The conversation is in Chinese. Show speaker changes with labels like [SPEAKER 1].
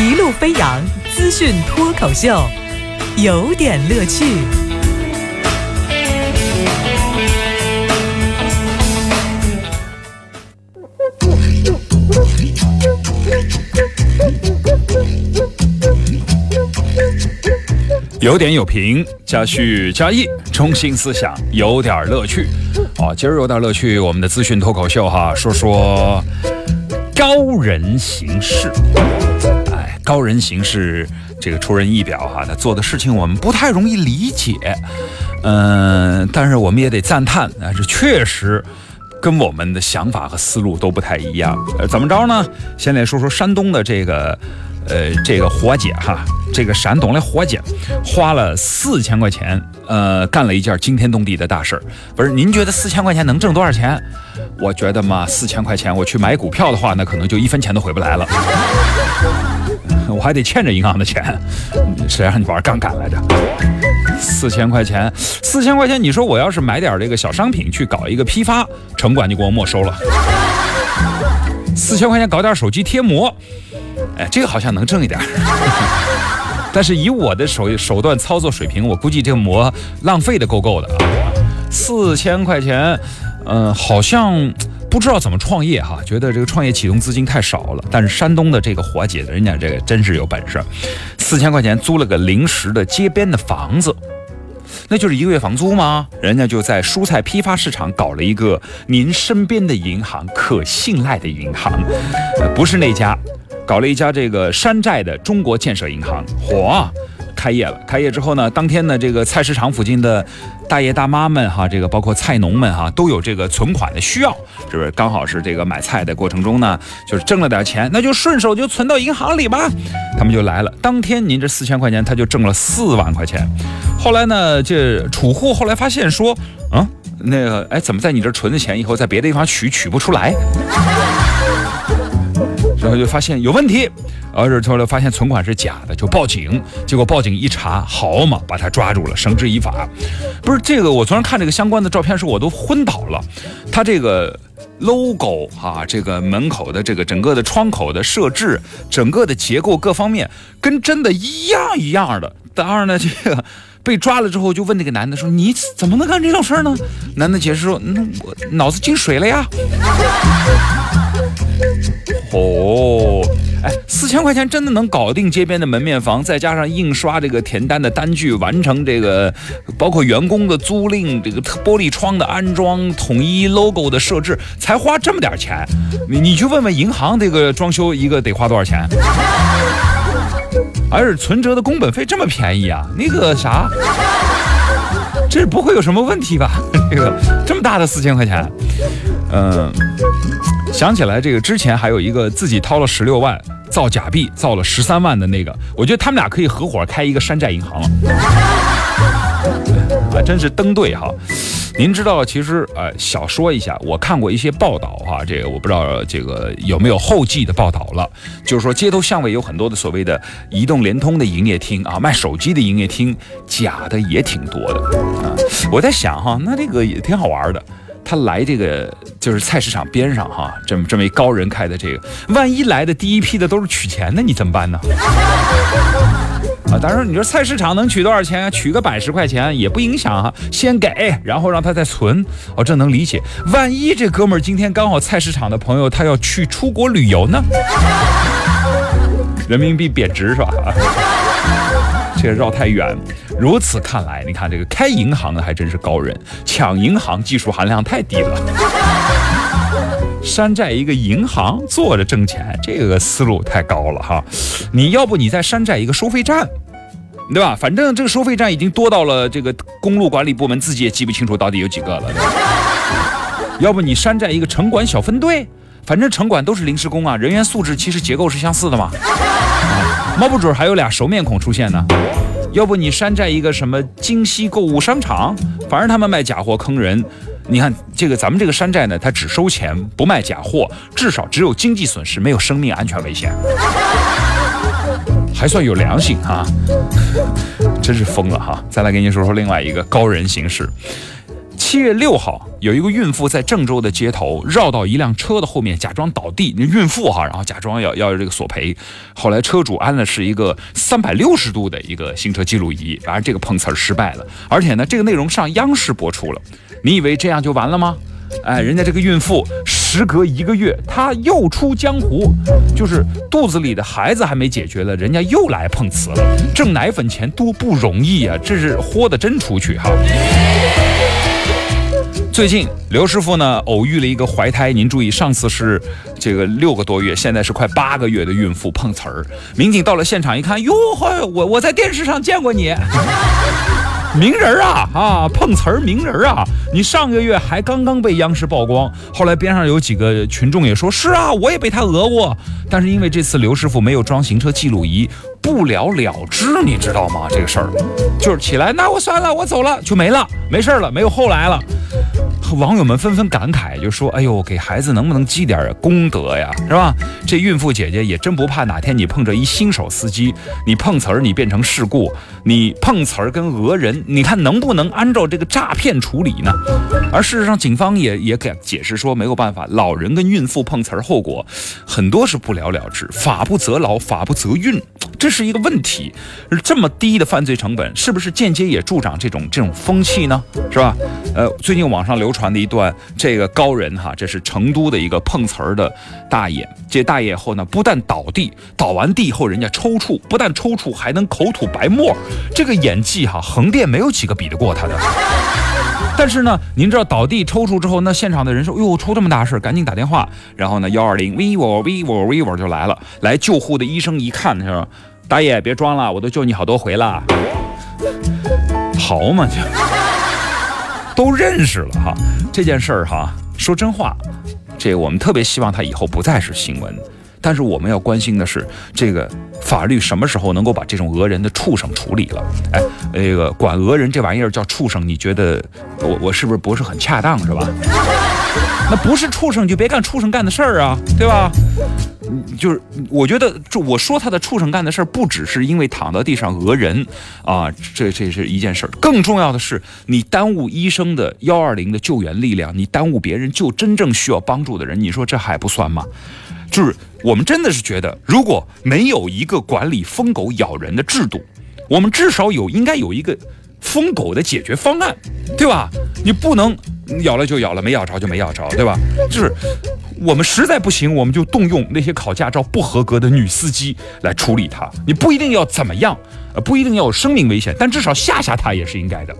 [SPEAKER 1] 一路飞扬资讯脱口秀，有点乐趣。
[SPEAKER 2] 有点有评，加叙加意，中心思想有点乐趣。啊，今儿有点乐趣，我们的资讯脱口秀哈，说说高人行事。高人行事，这个出人意表哈，他做的事情我们不太容易理解。嗯，但是我们也得赞叹，啊，这确实跟我们的想法和思路都不太一样。呃，怎么着呢？先来说说山东的这个。呃，这个伙计哈，这个山东的伙计花了四千块钱，呃，干了一件惊天动地的大事儿。不是，您觉得四千块钱能挣多少钱？我觉得嘛，四千块钱我去买股票的话，那可能就一分钱都回不来了。我还得欠着银行的钱，谁让你玩杠杆来着？四千块钱，四千块钱，你说我要是买点这个小商品去搞一个批发，城管就给我没收了。四千块钱搞点手机贴膜。哎，这个好像能挣一点，但是以我的手手段操作水平，我估计这个膜浪费的够够的啊。四千块钱，嗯，好像不知道怎么创业哈，觉得这个创业启动资金太少了。但是山东的这个伙计，人家这个真是有本事，四千块钱租了个临时的街边的房子，那就是一个月房租吗？人家就在蔬菜批发市场搞了一个您身边的银行，可信赖的银行，不是那家。搞了一家这个山寨的中国建设银行，嚯，开业了。开业之后呢，当天呢，这个菜市场附近的大爷大妈们哈，这个包括菜农们哈，都有这个存款的需要，是不是？刚好是这个买菜的过程中呢，就是挣了点钱，那就顺手就存到银行里吧。他们就来了。当天您这四千块钱，他就挣了四万块钱。后来呢，这储户后来发现说，嗯，那个，哎，怎么在你这存的钱以后，在别的地方取取不出来？然后就发现有问题，而且后来发现存款是假的，就报警。结果报警一查，好嘛，把他抓住了，绳之以法。不是这个，我昨天看这个相关的照片时，我都昏倒了。他这个 logo 哈，这个门口的这个整个的窗口的设置，整个的结构各方面跟真的一样一样的。当然呢，这个被抓了之后，就问那个男的说：“你怎么能干这种事儿呢？”男的解释说：“那我脑子进水了呀。”千块钱真的能搞定街边的门面房，再加上印刷这个填单的单据，完成这个包括员工的租赁、这个玻璃窗的安装、统一 logo 的设置，才花这么点钱。你你去问问银行，这个装修一个得花多少钱？而且存折的工本费这么便宜啊？那个啥，这不会有什么问题吧？这个这么大的四千块钱，嗯。想起来，这个之前还有一个自己掏了十六万造假币，造了十三万的那个，我觉得他们俩可以合伙开一个山寨银行了。啊，真是登对哈！您知道，其实呃，小说一下，我看过一些报道哈，这个我不知道这个有没有后继的报道了。就是说，街头巷尾有很多的所谓的移动、联通的营业厅啊，卖手机的营业厅，假的也挺多的啊。我在想哈，那这个也挺好玩的。他来这个就是菜市场边上哈，这么这么一高人开的这个，万一来的第一批的都是取钱的，你怎么办呢？啊，当然你说菜市场能取多少钱啊？取个百十块钱也不影响哈，先给，然后让他再存，哦，这能理解。万一这哥们儿今天刚好菜市场的朋友他要去出国旅游呢？人民币贬值是吧？这个绕太远。如此看来，你看这个开银行的还真是高人，抢银行技术含量太低了。山寨一个银行坐着挣钱，这个思路太高了哈。你要不你再山寨一个收费站，对吧？反正这个收费站已经多到了这个公路管理部门自己也记不清楚到底有几个了。要不你山寨一个城管小分队，反正城管都是临时工啊，人员素质其实结构是相似的嘛。猫不准还有俩熟面孔出现呢。要不你山寨一个什么京西购物商场，反正他们卖假货坑人。你看这个咱们这个山寨呢，它只收钱不卖假货，至少只有经济损失，没有生命安全危险，还算有良心啊！真是疯了哈！再来跟您说说另外一个高人行事。七月六号，有一个孕妇在郑州的街头绕到一辆车的后面，假装倒地。那孕妇哈，然后假装要要这个索赔。后来车主安的是一个三百六十度的一个行车记录仪，反正这个碰瓷儿失败了。而且呢，这个内容上央视播出了。你以为这样就完了吗？哎，人家这个孕妇时隔一个月，她又出江湖，就是肚子里的孩子还没解决了，人家又来碰瓷了。挣奶粉钱多不容易啊，这是豁得真出去哈。最近刘师傅呢偶遇了一个怀胎，您注意，上次是这个六个多月，现在是快八个月的孕妇碰瓷儿。民警到了现场一看，哟呵，我我在电视上见过你，名人啊啊，碰瓷儿名人啊！你上个月还刚刚被央视曝光，后来边上有几个群众也说，是啊，我也被他讹过，但是因为这次刘师傅没有装行车记录仪，不了了之，你知道吗？这个事儿就是起来，那我算了，我走了就没了，没事了，没有后来了。网友们纷纷感慨，就说：“哎呦，给孩子能不能积点功德呀？是吧？这孕妇姐姐也真不怕哪天你碰着一新手司机，你碰瓷儿，你变成事故，你碰瓷儿跟讹人，你看能不能按照这个诈骗处理呢？”而事实上，警方也也给解释说，没有办法，老人跟孕妇碰瓷儿后果很多是不了了之，法不责老，法不责孕，这是一个问题。这么低的犯罪成本，是不是间接也助长这种这种风气呢？是吧？呃，最近网上流传的一段这个高人哈，这是成都的一个碰瓷儿的大爷。这大爷后呢，不但倒地，倒完地以后人家抽搐，不但抽搐，还能口吐白沫。这个演技哈，横店没有几个比得过他的。但是呢，您知道倒地抽搐之后，那现场的人说：“哟，出这么大事，赶紧打电话。”然后呢，幺二零 vivo vivo vivo 就来了。来救护的医生一看，他说：“大爷别装了，我都救你好多回了。”好嘛就。都认识了哈，这件事儿哈，说真话，这我们特别希望他以后不再是新闻。但是我们要关心的是，这个法律什么时候能够把这种讹人的畜生处理了？哎，那个管讹人这玩意儿叫畜生，你觉得我我是不是不是很恰当是吧？那不是畜生就别干畜生干的事儿啊，对吧？就是我觉得，就我说他的畜生干的事儿，不只是因为躺到地上讹人啊，这这是一件事儿。更重要的是，你耽误医生的幺二零的救援力量，你耽误别人救真正需要帮助的人，你说这还不算吗？就是我们真的是觉得，如果没有一个管理疯狗咬人的制度，我们至少有应该有一个疯狗的解决方案，对吧？你不能咬了就咬了，没咬着就没咬着，对吧？就是。我们实在不行，我们就动用那些考驾照不合格的女司机来处理它。你不一定要怎么样，呃，不一定要有生命危险，但至少吓吓它也是应该的。